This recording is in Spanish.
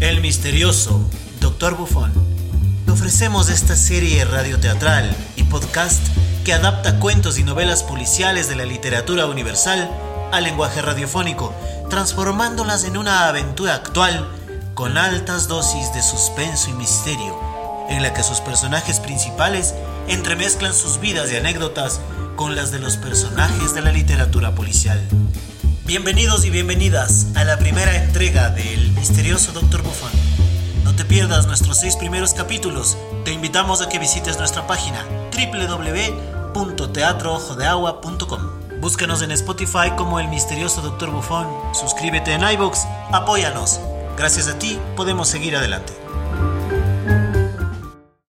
El misterioso Doctor Bufón. Te ofrecemos esta serie radioteatral y podcast que adapta cuentos y novelas policiales de la literatura universal al lenguaje radiofónico, transformándolas en una aventura actual con altas dosis de suspenso y misterio, en la que sus personajes principales entremezclan sus vidas y anécdotas con las de los personajes de la literatura policial. Bienvenidos y bienvenidas a la primera entrega del misterioso Doctor Bufón. No te pierdas nuestros seis primeros capítulos. Te invitamos a que visites nuestra página www.teatroojodeagua.com. Búscanos en Spotify como el misterioso Doctor Bufón. Suscríbete en iBox. Apóyanos. Gracias a ti podemos seguir adelante.